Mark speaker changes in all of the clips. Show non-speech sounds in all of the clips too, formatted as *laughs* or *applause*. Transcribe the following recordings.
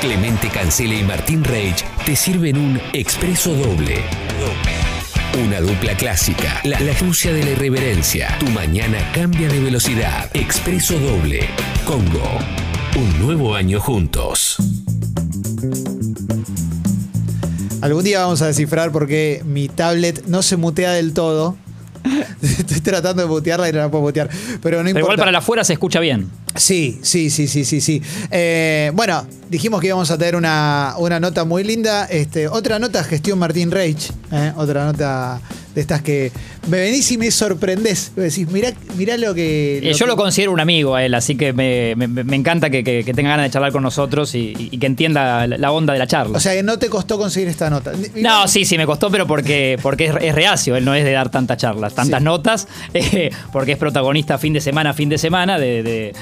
Speaker 1: Clemente Cancela y Martín Reich te sirven un expreso doble. Una dupla clásica, la, la de la irreverencia. Tu mañana cambia de velocidad. Expreso doble. Congo. Un nuevo año juntos.
Speaker 2: Algún día vamos a descifrar por qué mi tablet no se mutea del todo. *laughs* Estoy tratando de mutearla y no la puedo mutear. Pero no importa.
Speaker 3: igual para la afuera se escucha bien.
Speaker 2: Sí, sí, sí, sí, sí, sí. Eh, bueno, dijimos que íbamos a tener una, una nota muy linda. Este, otra nota, gestión Martín Reich. ¿eh? Otra nota de estas que me venís y me sorprendés. Me decís, mirá, mirá lo que.
Speaker 3: Eh, yo
Speaker 2: que-
Speaker 3: lo considero un amigo a él, así que me, me- me encanta que, que- que tenga ganas de charlar con nosotros y, y que entienda la, onda de la charla.
Speaker 2: O sea, que no te costó conseguir esta nota.
Speaker 3: no, sí, sí, me costó, pero porque, porque es, es reacio, él no es de dar tantas charlas, tantas
Speaker 2: Sí.
Speaker 3: notas, *laughs* eh, porque es protagonista fin de semana, fin de semana, de, de-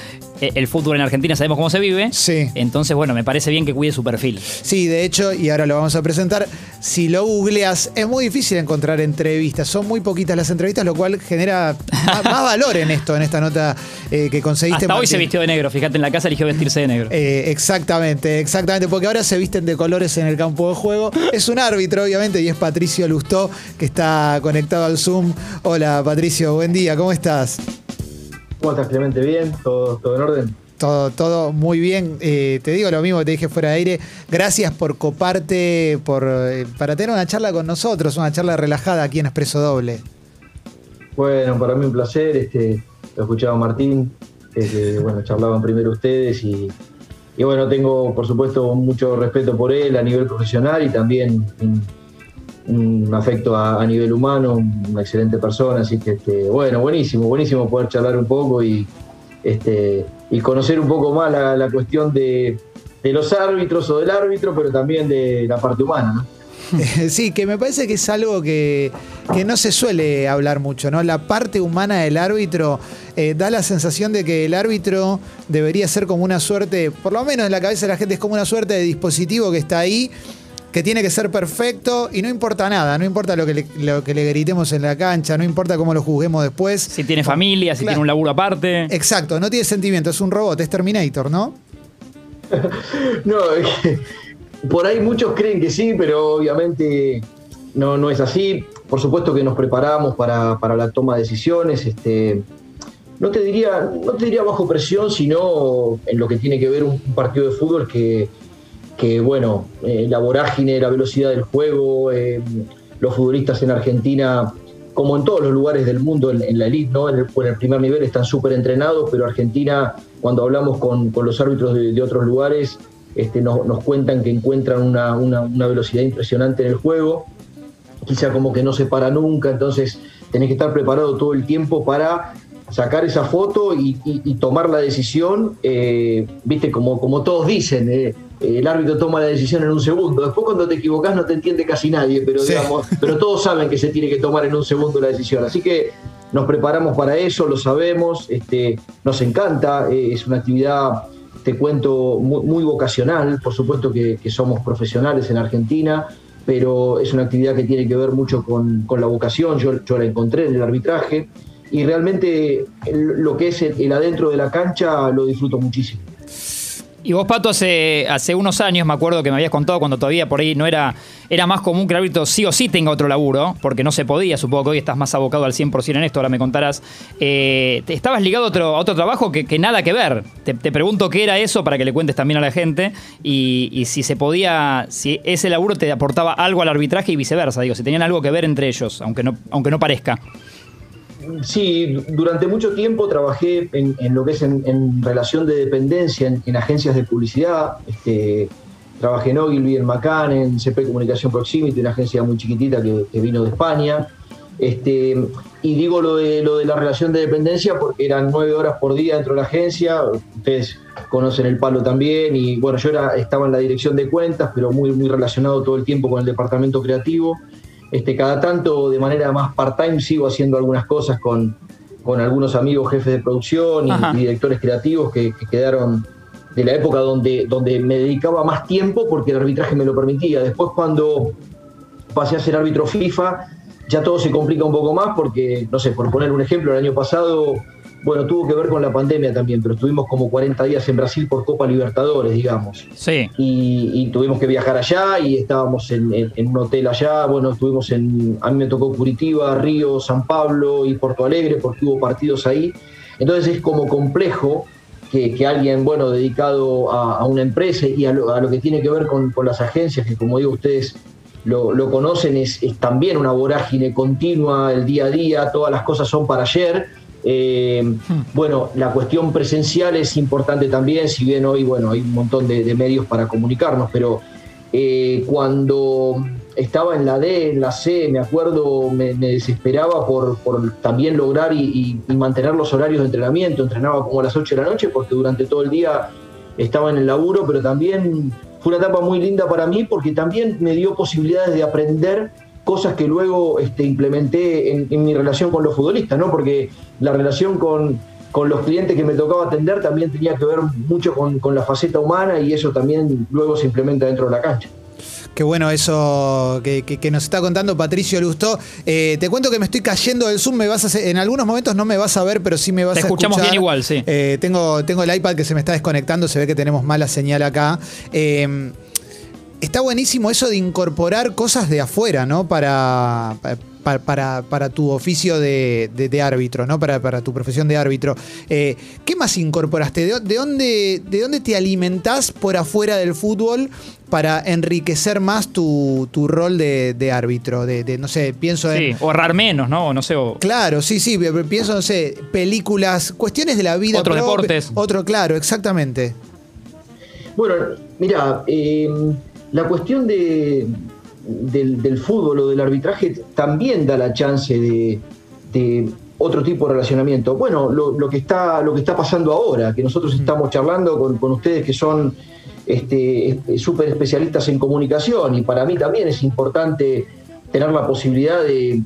Speaker 3: eh, el fútbol en Argentina sabemos cómo se vive.
Speaker 2: Sí.
Speaker 3: Entonces, bueno, me parece bien que cuide su perfil.
Speaker 2: Sí, de hecho, y ahora lo vamos a presentar, si lo googleas, es muy difícil encontrar entrevistas. Son muy poquitas las entrevistas, lo cual genera más, más valor en esto, en esta nota eh, que conseguiste.
Speaker 3: Hasta hoy se vistió de negro, fíjate, en la casa eligió vestirse de negro.
Speaker 2: Eh, exactamente, exactamente, porque ahora se visten de colores en el campo de juego. Es un árbitro, obviamente, y es Patricio Lustó, que está conectado al Zoom. Hola, Patricio, buen día, ¿cómo estás?
Speaker 4: ¿Cómo estás, Clemente? ¿Bien? ¿Todo, todo en orden?
Speaker 2: Todo, todo muy bien. Eh, te digo lo mismo que te dije fuera de aire. Gracias por coparte, por, eh, para tener una charla con nosotros, una charla relajada aquí en Expreso Doble.
Speaker 4: Bueno, para mí un placer. Este, lo escuchaba Martín, este, bueno, charlaban primero ustedes y, y bueno, tengo por supuesto mucho respeto por él a nivel profesional y también un, afecto a, nivel humano, una excelente persona, así que este, bueno, buenísimo, buenísimo poder charlar un poco y, este, y conocer un poco más la, cuestión de, los árbitros o del árbitro, pero también de la parte humana. *laughs*
Speaker 2: Sí, que me parece que es algo que, que no se suele hablar mucho, ¿no? La parte humana del árbitro eh, da la sensación de que el árbitro debería ser como una suerte, por lo menos en la cabeza de la gente es como una suerte de dispositivo que está ahí, que tiene que ser perfecto y no importa nada, no importa lo que le, lo que le gritemos en la cancha, no importa cómo lo juzguemos después.
Speaker 3: Si tiene familia, si
Speaker 2: Claro.
Speaker 3: tiene un laburo aparte.
Speaker 2: Exacto, no tiene sentimiento, es un robot, es Terminator, ¿no? *laughs*
Speaker 4: No, es que por ahí muchos creen que sí, pero obviamente no, no es así. Por supuesto que nos preparamos para, para la toma de decisiones. Este, no, te diría, no te diría bajo presión, sino en lo que tiene que ver un, partido de fútbol que, que bueno, eh, la vorágine, la velocidad del juego, eh, los futbolistas en Argentina, como en todos los lugares del mundo, en, la elite, ¿no? en, el, primer nivel están súper entrenados, pero Argentina, cuando hablamos con, con los árbitros de otros lugares, este, nos, nos cuentan que encuentran una, una- una velocidad impresionante en el juego, quizá como que no se para nunca, entonces tenés que estar preparado todo el tiempo para sacar esa foto y, y- y tomar la decisión, eh, viste, como, como todos dicen, eh, el árbitro toma la decisión en un segundo, después cuando te equivocás no te entiende casi nadie, pero,
Speaker 2: Sí.
Speaker 4: digamos, pero todos saben que se tiene que tomar en un segundo la decisión, así que nos preparamos para eso, lo sabemos, este, nos encanta, eh, es una actividad, te cuento, muy, muy vocacional, por supuesto que, somos profesionales en Argentina, pero es una actividad que tiene que ver mucho con, la vocación, yo, la encontré en el arbitraje, y realmente lo que es el, el adentro de la cancha lo disfruto muchísimo.
Speaker 3: Y vos, Pato, hace, hace unos años, me acuerdo que me habías contado cuando todavía por ahí no era, era más común que el árbitro sí o sí tenga otro laburo, porque no se podía, supongo que hoy estás más abocado al 100% en esto, ahora me contarás. Eh, estabas ligado a otro, a otro trabajo que, que nada que ver. Te, te pregunto qué era eso para que le cuentes también a la gente y, y si se podía, si ese laburo te aportaba algo al arbitraje y viceversa, digo, si tenían algo que ver entre ellos, aunque no, aunque no parezca.
Speaker 4: Sí, durante mucho tiempo trabajé en, lo que es en, relación de dependencia en, en agencias de publicidad. Este, trabajé en Ogilvy, en Macan, en CP Comunicación Proximity, una agencia muy chiquitita que, que vino de España. Este, y digo lo de, lo de la relación de dependencia porque eran nueve horas por día dentro de la agencia. Ustedes conocen el palo también. Y bueno, yo era, estaba en la dirección de cuentas, pero muy, muy relacionado todo el tiempo con el departamento creativo. Este, cada tanto de manera más part-time sigo haciendo algunas cosas con, con algunos amigos jefes de producción y, directores creativos que, que quedaron de la época donde, donde me dedicaba más tiempo porque el arbitraje me lo permitía. Después cuando pasé a ser árbitro FIFA, ya todo se complica un poco más porque, no sé, por poner un ejemplo, el año pasado bueno, tuvo que ver con la pandemia también, pero estuvimos como 40 días en Brasil por Copa Libertadores, digamos.
Speaker 3: Sí.
Speaker 4: Y, tuvimos que viajar allá y estábamos en, un hotel allá. Bueno, estuvimos en. A mí me tocó Curitiba, Río, San Pablo y Porto Alegre porque hubo partidos ahí. Entonces es como complejo que, alguien, bueno, dedicado a, una empresa y a lo, que tiene que ver con, las agencias, que como digo, ustedes lo, conocen, es, es también una vorágine continua, el día a día, todas las cosas son para ayer eh. Bueno, la cuestión presencial es importante también, si bien hoy, bueno, hay un montón de, medios para comunicarnos, pero eh, cuando estaba en la D, en la C, me acuerdo, me, desesperaba por, también lograr y, mantener los horarios de entrenamiento. Entrenaba como a las 8 de la noche porque durante todo el día estaba en el laburo, pero también fue una etapa muy linda para mí porque también me dio posibilidades de aprender cosas que luego este, implementé en, mi relación con los futbolistas, ¿no? Porque la relación con, los clientes que me tocaba atender también tenía que ver mucho con, la faceta humana y eso también luego se implementa dentro de la cancha.
Speaker 2: Qué bueno eso que, nos está contando Patricio Lustó. Eh, te cuento que me estoy cayendo del Zoom, me vas a en algunos momentos no me vas a ver, pero sí me vas a
Speaker 3: escuchamos
Speaker 2: escuchar.
Speaker 3: bien igual, sí.
Speaker 2: Eh, tengo, tengo el iPad que se me está desconectando, se ve que tenemos mala señal acá. Eh, está buenísimo eso de incorporar cosas de afuera, ¿no? Para, para, para, tu oficio de, árbitro, ¿no? Para, para, tu profesión de árbitro. Eh, ¿Qué más incorporaste? ¿De, dónde, ¿De dónde te alimentás por afuera del fútbol para enriquecer más tu, rol de, árbitro? De, no sé, pienso
Speaker 3: en. Sí, o ahorrar menos, ¿no? No sé.
Speaker 2: Claro, sí, sí. Pienso, no sé, películas, cuestiones de la vida.
Speaker 3: Otros deportes.
Speaker 2: Otro, claro, exactamente.
Speaker 4: Bueno, mira. Eh la cuestión de, del, fútbol o del arbitraje también da la chance de, otro tipo de relacionamiento. Bueno, lo, que está, lo que está pasando ahora, que nosotros mm. estamos charlando con, ustedes que son este, súper especialistas en comunicación y para mí también es importante tener la posibilidad de,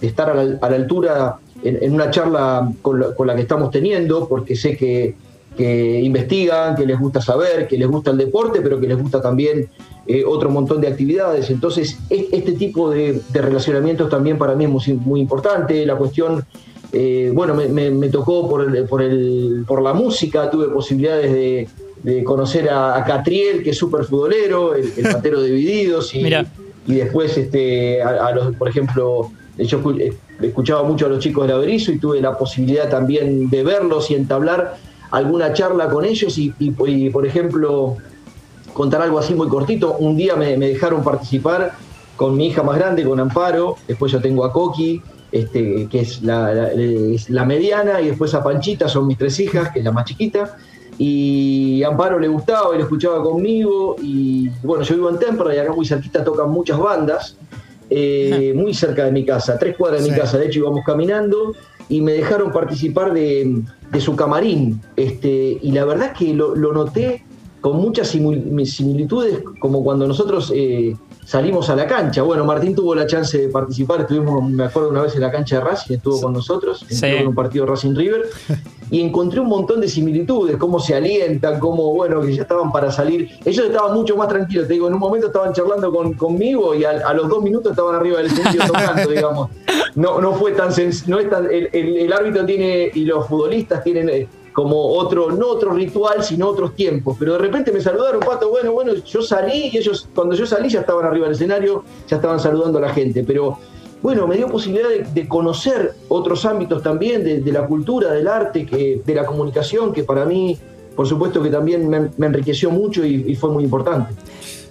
Speaker 4: estar a la, altura en, una charla con la, que estamos teniendo, porque sé que, que investigan, que les gusta saber, que les gusta el deporte, pero que les gusta también eh, otro montón de actividades. Entonces, este tipo de, relacionamientos también para mí es muy, importante. La cuestión, eh, bueno, me, tocó por, por, el, por la música, tuve posibilidades de, conocer a, Catriel, que es súper futbolero, el, el *laughs* patero de Divididos, y, y después, este, a, los, por ejemplo, yo escuchaba mucho a los chicos de Berizo y tuve la posibilidad también de verlos y entablar alguna charla con ellos y, y por ejemplo, contar algo así muy cortito. Un día me, dejaron participar con mi hija más grande, con Amparo, después yo tengo a Coqui, este, que es la, mediana, y después a Panchita, son mis tres hijas, que es la más chiquita. Y a Amparo le gustaba y lo escuchaba conmigo. Y bueno, yo vivo en Temperley, y acá muy cerquita tocan muchas bandas, eh, muy cerca de mi casa, tres cuadras de mi casa. De hecho, íbamos caminando y me dejaron participar de, su camarín. Este, y la verdad es que lo, noté con muchas similitudes como cuando nosotros eh, salimos a la cancha. Bueno, Martín tuvo la chance de participar, estuvimos, me acuerdo una vez en la cancha de Racing, estuvo con nosotros, en un partido Racing River, y encontré un montón de similitudes, cómo se alientan, cómo, bueno, que ya estaban para salir. Ellos estaban mucho más tranquilos, te digo, en un momento estaban charlando con, conmigo y a, los dos minutos estaban arriba del escenario *laughs* tocando, digamos. No, no fue tan, no es tan el, el, árbitro tiene y los futbolistas tienen eh, como otro, no otro ritual, sino otros tiempos. Pero de repente me saludaron, Pato, bueno, bueno, yo salí y ellos, cuando yo salí ya estaban arriba del escenario, ya estaban saludando a la gente. Pero bueno, me dio posibilidad de, conocer otros ámbitos también, de, la cultura, del arte, que, de la comunicación, que para mí, por supuesto que también me, enriqueció mucho y fue muy importante.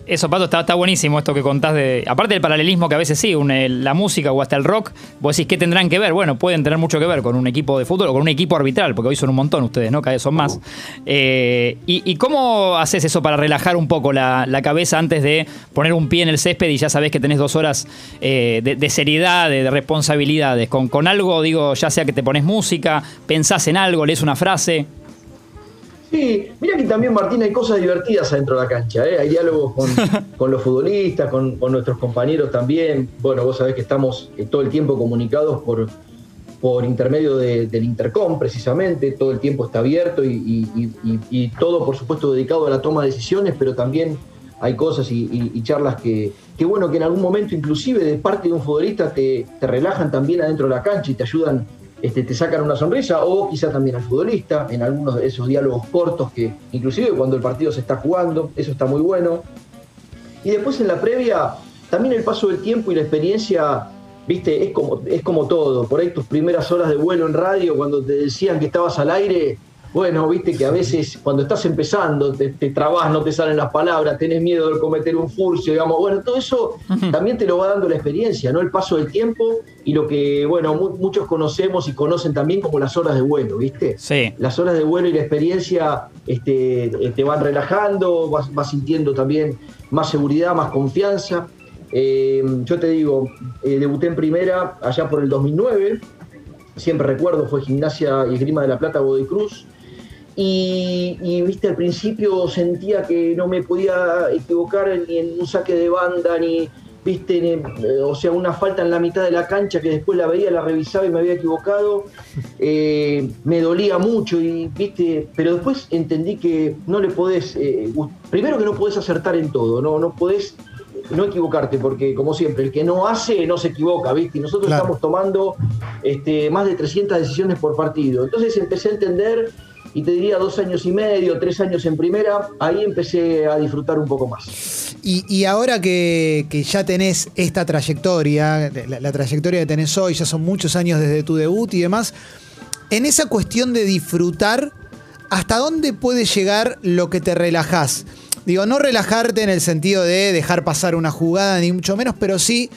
Speaker 3: Eso, Pato, está, buenísimo esto que contás de. Aparte del paralelismo que a veces sí, la música o hasta el rock, vos decís, ¿qué tendrán que ver? Bueno, pueden tener mucho que ver con un equipo de fútbol o con un equipo arbitral, porque hoy son un montón ustedes, ¿no? Cada vez son más. Eh, y, cómo haces eso para relajar un poco la, cabeza antes de poner un pie en el césped y ya sabés que tenés dos horas eh, de, seriedad, de, responsabilidades? Con, con algo, digo, ya sea que te pones música, pensás en algo, lees una frase.
Speaker 4: Sí, mira que también, Martín, hay cosas divertidas adentro de la cancha. ¿eh? Hay diálogos con, *laughs* los futbolistas, con, nuestros compañeros también. Bueno, vos sabés que estamos eh, todo el tiempo comunicados por, por intermedio del Intercom, precisamente. Todo el tiempo está abierto y, todo, por supuesto, dedicado a la toma de decisiones, pero también hay cosas y, charlas que, que, bueno, que en algún momento, inclusive de parte de un futbolista, te, te relajan también adentro de la cancha y te ayudan este, te sacan una sonrisa, o quizá también al futbolista, en algunos de esos diálogos cortos que, inclusive cuando el partido se está jugando, eso está muy bueno. Y después en la previa, también el paso del tiempo y la experiencia, viste, es como, es como todo. Por ahí tus primeras horas de vuelo en radio, cuando te decían que estabas al aire, bueno, viste que a veces cuando estás empezando te, trabas, no te salen las palabras, tenés miedo de cometer un furcio, digamos, bueno, todo eso también te lo va dando la experiencia, ¿no? El paso del tiempo y lo que, bueno, muchos conocemos y conocen también como las horas de vuelo, ¿viste?
Speaker 3: Sí.
Speaker 4: Las horas de vuelo y la experiencia este, eh, te van relajando, vas, sintiendo también más seguridad, más confianza. Eh, yo te digo, eh, debuté en primera allá por el 2009, siempre recuerdo, fue Gimnasia y Grima de la Plata, Godoy Cruz. Y, viste, al principio sentía que no me podía equivocar ni en un saque de banda, ni, viste, eh, o sea, una falta en la mitad de la cancha que después la veía, la revisaba y me había equivocado. *laughs* Eh, me dolía mucho, y, viste, pero después entendí que no le podés, eh, primero que no podés acertar en todo, no, no podés no equivocarte, porque como siempre, el que no hace no se equivoca, ¿viste? Y nosotros estamos tomando este, más de 300 decisiones por partido. Entonces empecé a entender y te diría dos años y medio, tres años en primera, ahí empecé a disfrutar un poco más.
Speaker 2: Y, ahora que, ya tenés esta trayectoria, la, trayectoria que tenés hoy, ya son muchos años desde tu debut y demás, en esa cuestión de disfrutar, ¿hasta dónde puede llegar lo que te relajás? Digo, no relajarte en el sentido de dejar pasar una jugada, ni mucho menos, pero sí,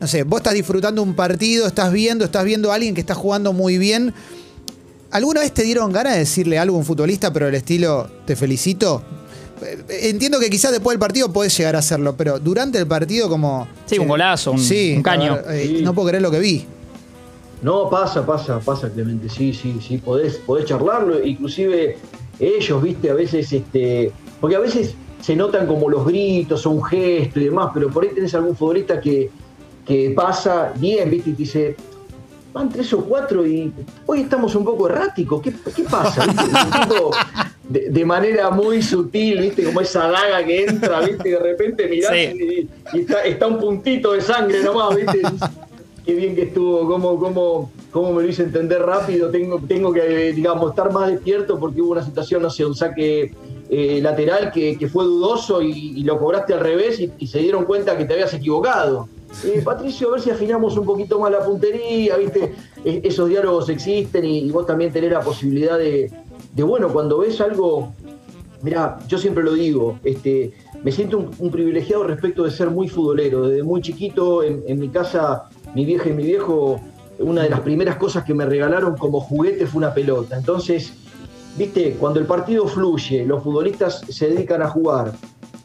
Speaker 2: no sé, vos estás disfrutando un partido, estás viendo, estás viendo a alguien que está jugando muy bien ¿Alguna vez te dieron ganas de decirle algo a un futbolista, pero el estilo te felicito? Entiendo que quizás después del partido podés llegar a hacerlo, pero durante el partido como...
Speaker 3: Sí, un golazo, un, caño.
Speaker 2: Eh, no puedo creer lo que vi.
Speaker 4: No, pasa, pasa, pasa, Clemente. Sí, sí, sí, podés, podés charlarlo. Inclusive ellos, viste, a veces, este, porque a veces se notan como los gritos o un gesto y demás, pero por ahí tenés algún futbolista que, que pasa bien, viste, y te dice, van tres o cuatro y hoy estamos un poco erráticos. ¿Qué, pasa? De, manera muy sutil, ¿viste? Como esa daga que entra, ¿viste? De repente mirás y, está, un puntito de sangre nomás, ¿viste? Qué bien que estuvo, cómo, cómo, cómo me lo hice entender rápido. Tengo, tengo que, digamos, estar más despierto porque hubo una situación, no sé, un saque eh, lateral que, fue dudoso y, lo cobraste al revés y se dieron cuenta que te habías equivocado. Eh, Patricio, a ver si afinamos un poquito más la puntería, ¿viste? esos diálogos existen y, vos también tenés la posibilidad de, bueno, cuando ves algo, mira, yo siempre lo digo, este, me siento un, privilegiado respecto de ser muy futbolero. Desde muy chiquito, en, mi casa, mi vieja y mi viejo, una de las primeras cosas que me regalaron como juguete fue una pelota. Entonces, viste, cuando el partido fluye, los futbolistas se dedican a jugar,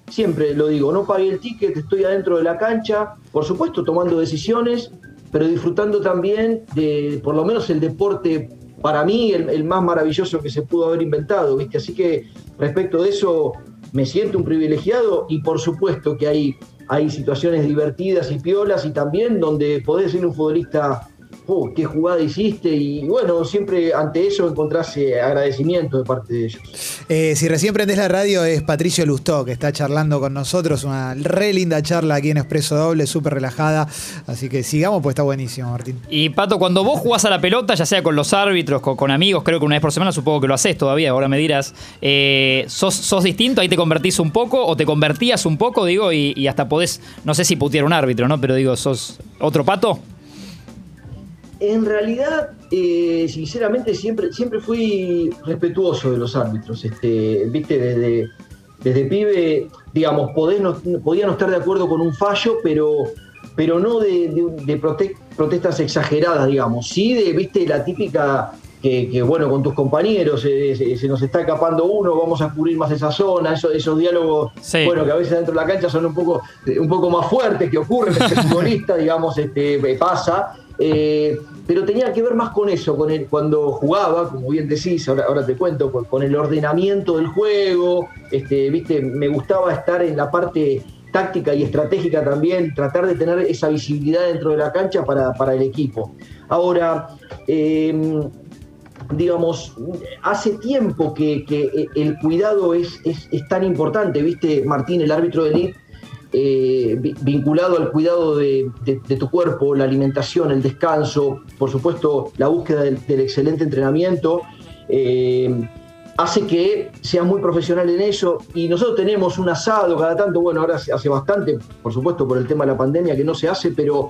Speaker 4: siempre lo digo, no pagué el ticket, estoy adentro de la cancha, por supuesto tomando decisiones, pero disfrutando también de por lo menos el deporte para mí el, más maravilloso que se pudo haber inventado, ¿viste? Así que respecto de eso me siento un privilegiado y por supuesto que hay, hay situaciones divertidas y piolas y también donde podés ser un futbolista oh, qué jugada hiciste y bueno, siempre ante eso encontrás agradecimiento de parte de ellos.
Speaker 2: Eh, si recién prendés la radio es Patricio Lustó que está charlando con nosotros, una re linda charla aquí en Expreso Doble, súper relajada, así que sigamos pues está buenísimo Martín.
Speaker 3: Y Pato, cuando vos jugás a la pelota, ya sea con los árbitros, con, amigos, creo que una vez por semana, supongo que lo haces todavía, ahora me dirás, eh, ¿sos, distinto? ¿Ahí te convertís un poco o te convertías un poco, digo, y, y hasta podés, no sé si putear un árbitro, ¿no? Pero digo, ¿sos otro Pato?
Speaker 4: En realidad, eh, sinceramente, siempre, siempre fui respetuoso de los árbitros. Este, Viste, desde, desde pibe, digamos, no, podía no estar de acuerdo con un fallo, pero, pero no de, protestas exageradas, digamos. Sí de, viste, la típica que, bueno, con tus compañeros eh, se, nos está escapando uno, vamos a cubrir más esa zona, esos, esos diálogos, bueno, que a veces dentro de la cancha son un poco, un poco más fuertes, que ocurren *laughs* este futbolista, digamos, este, pasa. Eh, pero tenía que ver más con eso, con el, cuando jugaba, como bien decís, ahora, te cuento, con, el ordenamiento del juego, este, viste, me gustaba estar en la parte táctica y estratégica también, tratar de tener esa visibilidad dentro de la cancha para, el equipo. Ahora, em, digamos, hace tiempo que, el cuidado es, es, tan importante, viste, Martín, el árbitro de elite, eh, vinculado al cuidado de, tu cuerpo, la alimentación, el descanso, por supuesto la búsqueda del, excelente entrenamiento, eh, hace que seas muy profesional en eso. Y nosotros tenemos un asado cada tanto, bueno, ahora hace bastante, por supuesto por el tema de la pandemia que no se hace, pero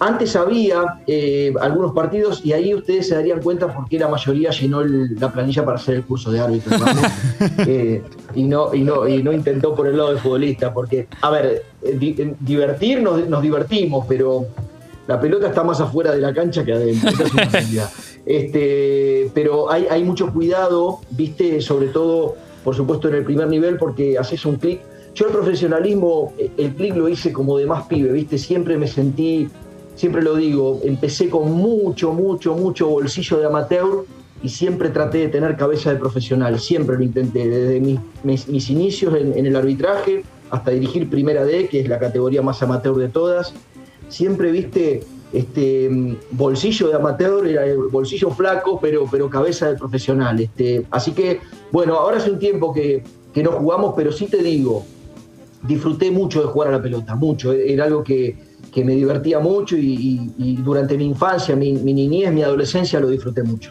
Speaker 4: antes había eh, algunos partidos y ahí ustedes se darían cuenta por qué la mayoría llenó la planilla para hacer el curso de árbitro *laughs* eh, y, no, y, no, y no intentó por el lado de futbolista. Porque, a ver, eh, divertirnos nos divertimos, pero la pelota está más afuera de la cancha que adentro. *laughs* Este, pero hay, hay mucho cuidado, viste, sobre todo, por supuesto, en el primer nivel, porque haces un clic. Yo el profesionalismo, el clic lo hice como de más pibe, viste, siempre me sentí siempre lo digo, empecé con mucho, mucho, mucho bolsillo de amateur y siempre traté de tener cabeza de profesional, siempre lo intenté, desde mis, inicios en, el arbitraje hasta dirigir Primera D, que es la categoría más amateur de todas, siempre viste este bolsillo de amateur, era bolsillo flaco, pero, pero cabeza de profesional. Este, así que, bueno, ahora hace un tiempo que, que no jugamos, pero sí te digo, disfruté mucho de jugar a la pelota, mucho, era algo que, que me divertía mucho y, durante mi infancia, mi, niñez, mi adolescencia lo disfruté mucho.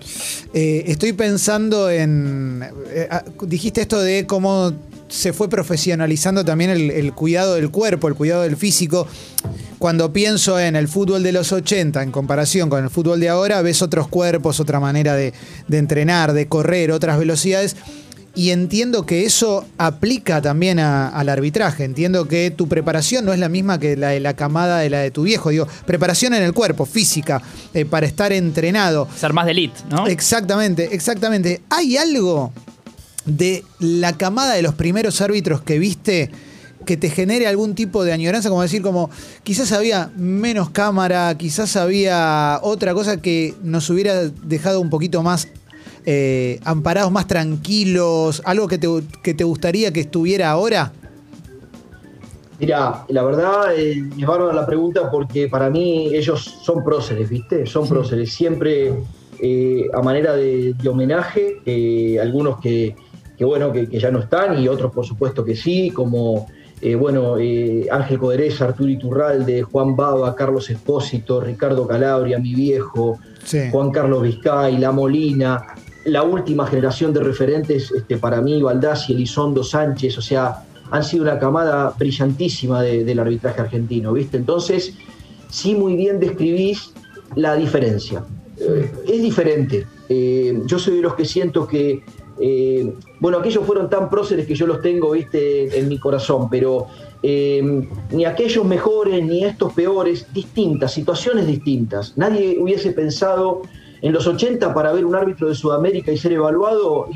Speaker 2: Eh, estoy pensando en, eh, ah, dijiste esto de cómo se fue profesionalizando también el, cuidado del cuerpo, el cuidado del físico. Cuando pienso en el fútbol de los 80 en comparación con el fútbol de ahora, ves otros cuerpos, otra manera de, de entrenar, de correr, otras velocidades y entiendo que eso aplica también al arbitraje. Entiendo que tu preparación no es la misma que la de la camada de la de tu viejo. Digo, preparación en el cuerpo, física, eh, para estar entrenado.
Speaker 3: Ser más de elite, ¿no?
Speaker 2: Exactamente, exactamente. ¿Hay algo de la camada de los primeros árbitros que viste que te genere algún tipo de añoranza? Como decir, como quizás había menos cámara, quizás había otra cosa que nos hubiera dejado un poquito más eh, amparados, más tranquilos? ¿Algo que te, que te gustaría que estuviera ahora?
Speaker 4: Mira, la verdad eh, es bárbara la pregunta porque para mí ellos son próceres, ¿viste? Son próceres. Siempre eh, a manera de, homenaje, algunos que, bueno, que, ya no están y otros por supuesto que sí, como bueno, Ángel Coderés, Arturo Iturralde, Juan Baba, Carlos Espósito, Ricardo Calabria, mi viejo, Juan Carlos Vizcay, La Molina, la última generación de referentes este, para mí, Baldassi, Elizondo, Sánchez, o sea, han sido una camada brillantísima del arbitraje argentino, ¿viste? Entonces, sí muy bien describís la diferencia. Eh, es diferente. Eh, yo soy de los que siento que, eh, bueno, aquellos fueron tan próceres que yo los tengo, ¿viste? En mi corazón, pero ni aquellos mejores ni estos peores, distintas, situaciones distintas. Nadie hubiese pensado en los 80 para ver un árbitro de Sudamérica y ser evaluado,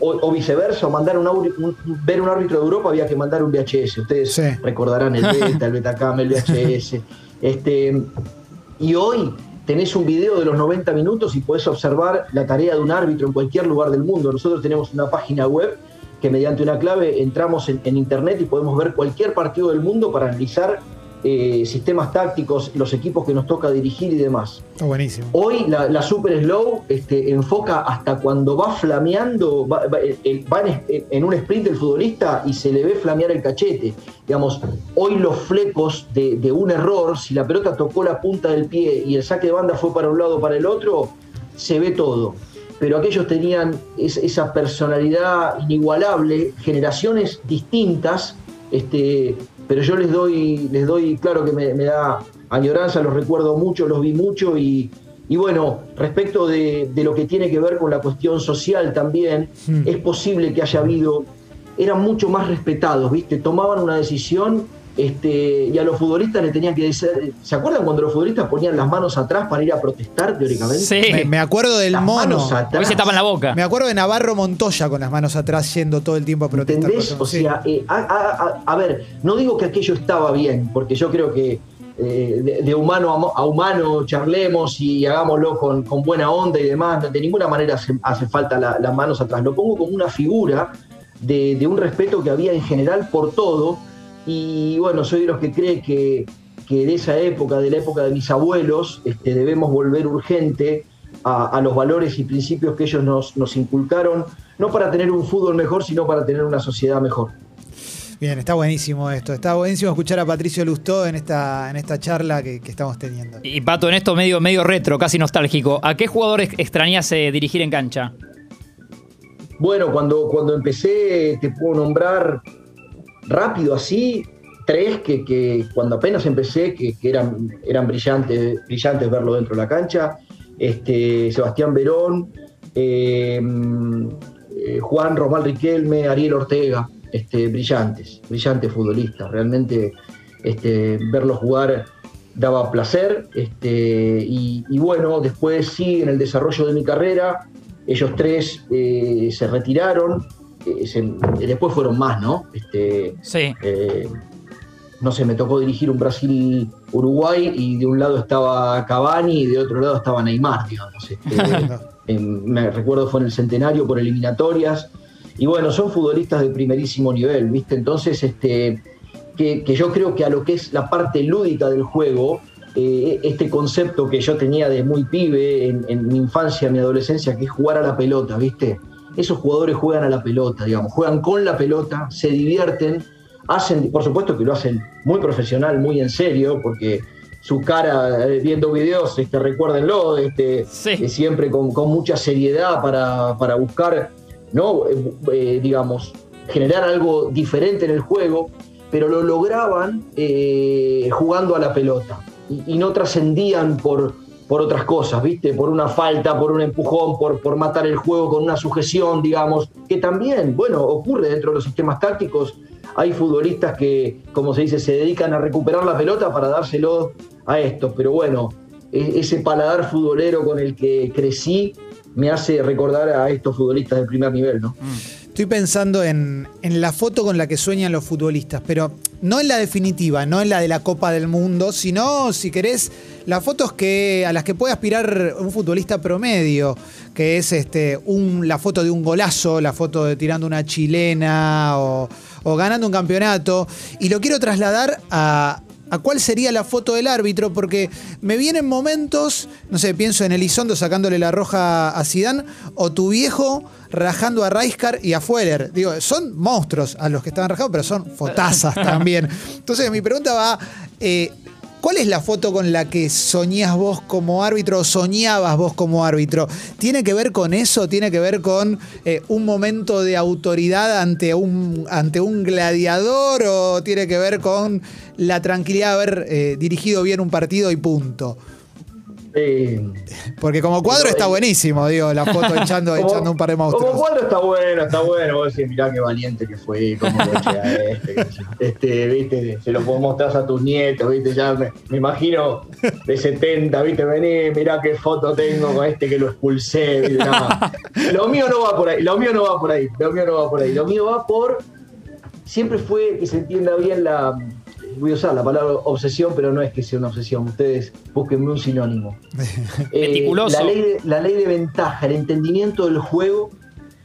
Speaker 4: o, viceversa, o mandar un, ver un árbitro de Europa había que mandar un VHS. Ustedes recordarán el *laughs* Beta, el Betacam, el VHS. Este, y hoy tenés un video de los 90 minutos y podés observar la tarea de un árbitro en cualquier lugar del mundo. Nosotros tenemos una página web que mediante una clave entramos en internet y podemos ver cualquier partido del mundo para analizar eh, sistemas tácticos, los equipos que nos toca dirigir y demás.
Speaker 2: buenísimo.
Speaker 4: Hoy la, Super Slow este, enfoca hasta cuando va flameando, va, en, un sprint el futbolista y se le ve flamear el cachete. Digamos, hoy los flecos de, un error, si la pelota tocó la punta del pie y el saque de banda fue para un lado o para el otro, se ve todo. Pero aquellos tenían esa personalidad inigualable, generaciones distintas, este, pero yo les doy, les doy claro que me, da añoranza, los recuerdo mucho, los vi mucho y, bueno, respecto de, lo que tiene que ver con la cuestión social también, hmm. es posible que haya habido, eran mucho más respetados, ¿viste? Tomaban una decisión este, y a los futbolistas le tenían que decir. ¿Se acuerdan cuando los futbolistas ponían las manos atrás para ir a protestar teóricamente?
Speaker 2: Sí. Me, acuerdo del mono.
Speaker 3: Hoy se tapan la boca.
Speaker 2: Me acuerdo de Navarro Montoya con las manos atrás yendo todo el tiempo a protestar.
Speaker 4: ¿Entendés? O sea, eh, a, ver, no digo que aquello estaba bien, porque yo creo que eh, de, humano a, humano charlemos y hagámoslo con, buena onda y demás. De ninguna manera hace, falta las manos atrás. Lo pongo como una figura de, de un respeto que había en general por todo y bueno, soy de los que cree que, de esa época, de la época de mis abuelos, este, debemos volver urgente a, los valores y principios que ellos nos, nos inculcaron, no para tener un fútbol mejor, sino para tener una sociedad mejor.
Speaker 2: Bien, está buenísimo esto. Está buenísimo escuchar a Patricio Lustó en esta, en esta charla que, que estamos teniendo.
Speaker 3: Y Pato, en esto medio, medio retro, casi nostálgico, ¿a qué jugadores extrañas eh, dirigir en cancha?
Speaker 4: Bueno, cuando, cuando empecé, te puedo nombrar rápido así, tres que, que cuando apenas empecé, que, eran, eran brillantes, brillantes verlo dentro de la cancha. Este, Sebastián Verón, eh, eh, Juan Román Riquelme, Ariel Ortega, este, brillantes, brillantes futbolistas. Realmente este, verlos jugar daba placer. Este, y, y bueno, después sí, en el desarrollo de mi carrera, ellos tres eh, se retiraron. Se- después fueron más, ¿no? Este,
Speaker 3: Sí.
Speaker 4: eh, no sé, me tocó dirigir un Brasil-Uruguay y de un lado estaba Cavani y de otro lado estaba Neymar, digamos. Este, *laughs* en- me recuerdo fue en el centenario por eliminatorias. Y bueno, son futbolistas de primerísimo nivel, ¿viste? Entonces, este, que, que yo creo que a lo que es la parte lúdica del juego, eh, este concepto que yo tenía de muy pibe en, en mi infancia, mi adolescencia, que es jugar a la pelota, ¿viste? Esos jugadores juegan a la pelota, digamos, juegan con la pelota, se divierten, hacen, por supuesto que lo hacen muy profesional, muy en serio, porque su cara eh, viendo videos, este, recuérdenlo, este,
Speaker 3: Sí.
Speaker 4: eh, siempre con, con mucha seriedad para, para buscar, ¿no? Eh, eh, digamos, generar algo diferente en el juego, pero lo lograban eh, jugando a la pelota y, y no trascendían por, por otras cosas, ¿viste? Por una falta, por un empujón, por, por matar el juego con una sujeción, digamos, que también, bueno, ocurre dentro de los sistemas tácticos. Hay futbolistas que, como se dice, se dedican a recuperar la pelota para dárselo a estos, pero bueno, e- ese paladar futbolero con el que crecí me hace recordar a estos futbolistas del primer nivel, ¿no?
Speaker 2: Estoy pensando en, en la foto con la que sueñan los futbolistas, pero no en la definitiva, no en la de la Copa del Mundo, sino, si querés, las fotos que, a las que puede aspirar un futbolista promedio, que es este, un, la foto de un golazo, la foto de tirando una chilena o, o ganando un campeonato. Y lo quiero trasladar a, a cuál sería la foto del árbitro, porque me vienen momentos, no sé, pienso en Elizondo sacándole la roja a Sidán, o tu viejo rajando a Raiskar y a Fueller. Digo, son monstruos a los que estaban rajados, pero son fotazas *laughs* también. Entonces, mi pregunta va. eh, ¿Cuál es la foto con la que soñás vos como árbitro o soñabas vos como árbitro? ¿Tiene que ver con eso? ¿Tiene que ver con eh, un momento de autoridad ante un, ante un gladiador? ¿O tiene que ver con la tranquilidad de haber eh, dirigido bien un partido y punto?
Speaker 4: Eh,
Speaker 2: Porque como cuadro está buenísimo, digo, la foto *laughs* echando,
Speaker 4: Como-
Speaker 2: echando un par de
Speaker 4: Como
Speaker 2: monstruos.
Speaker 4: cuadro está bueno, está bueno. Vos decís, mirá qué valiente que fue, cómo lo eché a este, este, viste, se lo puedo mostrar a tus nietos, viste, ya me, me imagino de 70, viste, vení, mirá qué foto tengo con este que lo expulsé, viste, no. *laughs* Lo mío no va por ahí, lo mío no va por ahí, lo mío no va por ahí, lo mío va por, siempre fue que se entienda bien la, voy a usar la palabra obsesión, pero no es que sea una obsesión, ustedes búsquenme un sinónimo. *laughs* Eh, la, ley de, la ley de ventaja, el entendimiento del juego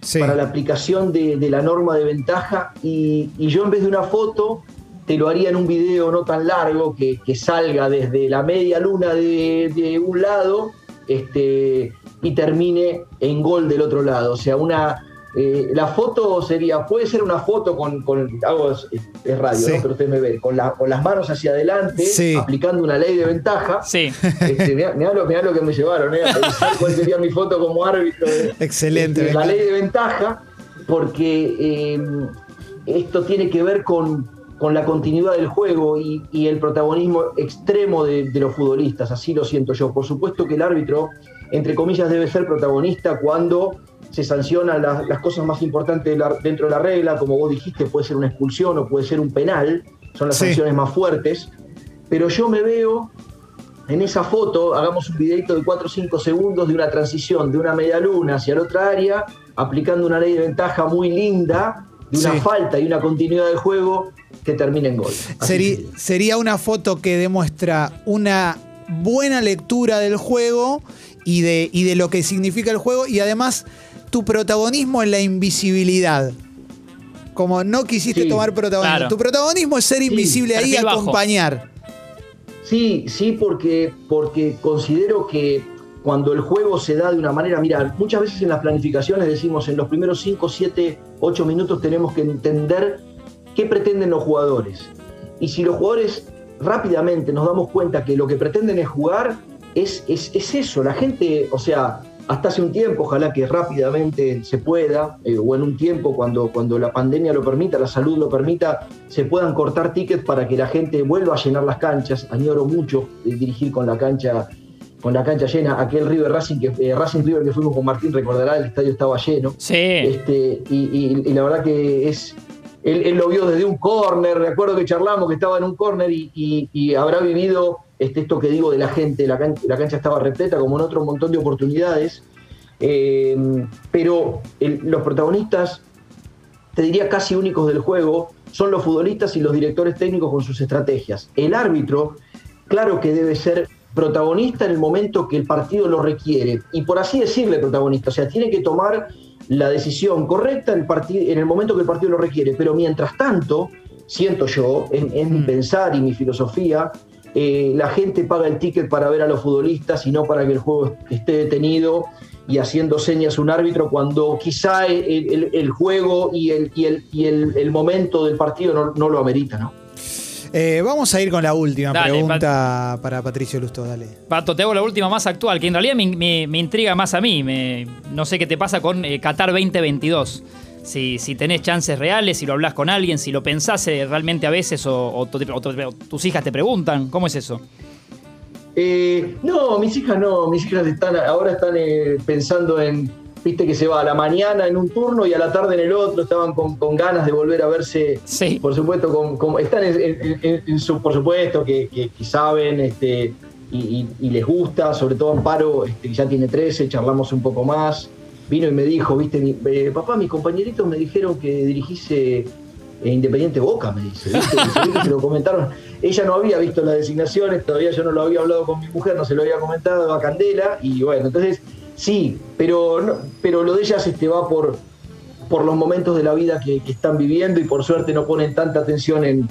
Speaker 2: Sí.
Speaker 4: para la aplicación de, de la norma de ventaja y, y yo en vez de una foto te lo haría en un video no tan largo que, que salga desde la media luna de, de un lado este, y termine en gol del otro lado. O sea, una eh, la foto sería, puede ser una foto con, con hago es, es radio,
Speaker 2: Sí.
Speaker 4: ¿no? pero usted me ve, con, la- con las manos hacia adelante,
Speaker 2: Sí.
Speaker 4: aplicando una ley de ventaja.
Speaker 3: Sí.
Speaker 4: Este, mirá, mirá lo, mirá lo que me llevaron, ¿eh? a cuál sería mi foto como árbitro. de-
Speaker 2: Excelente.
Speaker 4: este, la ley de ventaja, porque eh, esto tiene que ver con, con la continuidad del juego y, y el protagonismo extremo de, de los futbolistas, así lo siento yo. Por supuesto que el árbitro, entre comillas, debe ser protagonista cuando se sancionan las, las cosas más importantes de la- dentro de la regla, como vos dijiste, puede ser una expulsión o puede ser un penal, son las
Speaker 2: Sí.
Speaker 4: sanciones más fuertes, pero yo me veo en esa foto, hagamos un videito de 4 o 5 segundos de una transición de una media luna hacia la otra área, aplicando una ley de ventaja muy linda, de una
Speaker 2: Sí.
Speaker 4: falta y una continuidad del juego que termina en gol. Sería
Speaker 2: una foto que demuestra una buena lectura del juego y de, y de lo que significa el juego y además tu protagonismo en la invisibilidad. Como no quisiste
Speaker 4: Sí,
Speaker 2: tomar protagonismo.
Speaker 3: claro.
Speaker 2: Tu protagonismo es ser invisible ahí y acompañar.
Speaker 4: Sí, sí, porque, porque considero que cuando el juego se da de una manera, mira, muchas veces en las planificaciones decimos en los primeros 5, 7, 8 minutos tenemos que entender qué pretenden los jugadores. Y si los jugadores rápidamente nos damos cuenta que lo que pretenden es jugar, es, es, es eso, la gente, o sea, hasta hace un tiempo, ojalá que rápidamente se pueda, eh, o en un tiempo cuando, cuando la pandemia lo permita, la salud lo permita, se puedan cortar tickets para que la gente vuelva a llenar las canchas. Añoro mucho dirigir con la cancha con la cancha llena, aquel River Racing que eh, Racing River que fuimos con Martín recordará, el estadio estaba lleno.
Speaker 3: Sí.
Speaker 4: Este, y, la verdad que es él, lo vio desde un córner, recuerdo que charlamos que estaba en un córner y, habrá vivido este, esto que digo de la gente, la cancha, estaba repleta como en otro montón de oportunidades, eh, pero los protagonistas, te diría casi únicos del juego, son los futbolistas y los directores técnicos con sus estrategias. El árbitro, claro que debe ser protagonista en el momento que el partido lo requiere, y por así decirle protagonista, o sea, tiene que tomar la decisión correcta en el, en el momento que el partido lo requiere, pero mientras tanto, siento yo, en, mi mm. pensar y mi filosofía, eh, la gente paga el ticket para ver a los futbolistas y no para que el juego esté detenido y haciendo señas a un árbitro cuando quizá el, juego y, el, y, el, momento del partido no, no lo amerita, ¿no?
Speaker 2: Eh, vamos a ir con la última pregunta para Patricio Lusto, dale.
Speaker 3: Pato, te hago la última más actual, que en realidad me, intriga más a mí. no sé qué te pasa con eh, Qatar 2022. Si, si, tenés chances reales, si lo hablas con alguien, si lo pensás eh, realmente a veces o, tus hijas te preguntan, ¿cómo es eso?
Speaker 4: no, mis hijas no, mis hijas están ahora están pensando en viste que se va a la mañana en un turno y a la tarde en el otro, estaban con, ganas de volver a verse,
Speaker 3: sí.
Speaker 4: por supuesto, con, están en, su, por supuesto, que, saben este, y, les gusta, sobre todo Amparo, este, ya tiene 13, charlamos un poco más, vino y me dijo, viste, eh, papá, mis compañeritos me dijeron que dirigiste eh, Independiente Boca, me dice, ¿viste? se lo comentaron. Ella no había visto las designaciones, todavía yo no lo había hablado con mi mujer, no se lo había comentado a Candela, y bueno, entonces Sí, pero, pero lo de ellas este, va por, por los momentos de la vida que, están viviendo y por suerte no ponen tanta atención en,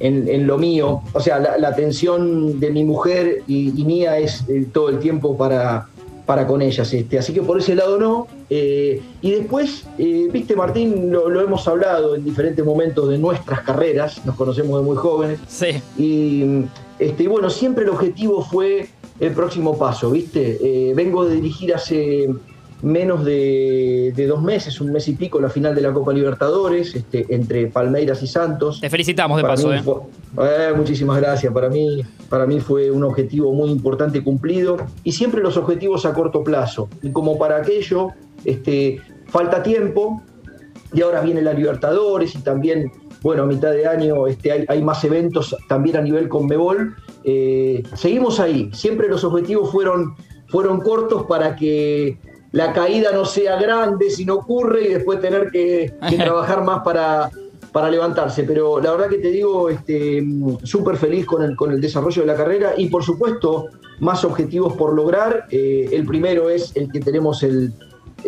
Speaker 4: en, lo mío. O sea, la, atención de mi mujer y, mía es eh, todo el tiempo para, para con ellas. Este. Así que por ese lado no. Eh, y después, eh, viste Martín, lo, hemos hablado en diferentes momentos de nuestras carreras, nos conocemos de muy jóvenes.
Speaker 3: Sí.
Speaker 4: Y, este, bueno, siempre el objetivo fue el próximo paso, ¿viste? Eh, vengo de dirigir hace menos de, dos meses, un mes y pico, la final de la Copa Libertadores, este, entre Palmeiras y Santos.
Speaker 3: Te felicitamos de paso, ¿eh?
Speaker 4: ¿eh? Muchísimas gracias. Para mí, para mí fue un objetivo muy importante cumplido y siempre los objetivos a corto plazo. Y como para aquello, este, falta tiempo y ahora viene la Libertadores y también, bueno, a mitad de año este, hay, hay más eventos también a nivel Conmebol eh, seguimos ahí. Siempre los objetivos fueron, fueron cortos para que la caída no sea grande si no ocurre y después tener que, *laughs* trabajar más para, para levantarse. Pero la verdad que te digo, este, súper feliz con el, con el desarrollo de la carrera y por supuesto más objetivos por lograr. Eh, el primero es el que tenemos el,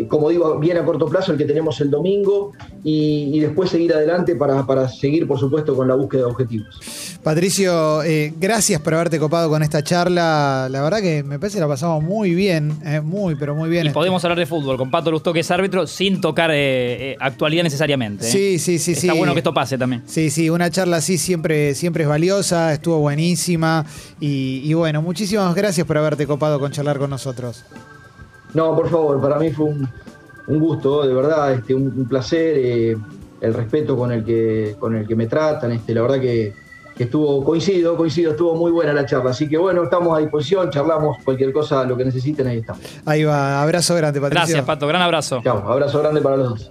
Speaker 4: como digo, bien a corto plazo el que tenemos el domingo y, después seguir adelante para, para, seguir, por supuesto, con la búsqueda de objetivos.
Speaker 2: Patricio, eh, gracias por haberte copado con esta charla. La verdad que me parece que la pasamos muy bien, eh, muy, pero muy bien.
Speaker 3: Y podemos hablar de fútbol con Pato Lustó, que es árbitro, sin tocar actualidad necesariamente.
Speaker 2: Sí, sí, sí.
Speaker 3: Está bueno que esto pase también.
Speaker 2: Sí, sí, una charla así siempre, siempre es valiosa, estuvo buenísima. Y, y bueno, muchísimas gracias por haberte copado con charlar con nosotros.
Speaker 4: No, por favor, para mí fue un, gusto, de verdad, este, un, placer, eh, el respeto con el que, con el que me tratan, este, la verdad que, estuvo, coincido, coincido, estuvo muy buena la charla. Así que bueno, estamos a disposición, charlamos cualquier cosa, lo que necesiten, ahí estamos.
Speaker 2: Ahí va, abrazo grande, Patricio.
Speaker 3: Gracias, Pato, gran abrazo.
Speaker 4: Chao, abrazo grande para los dos.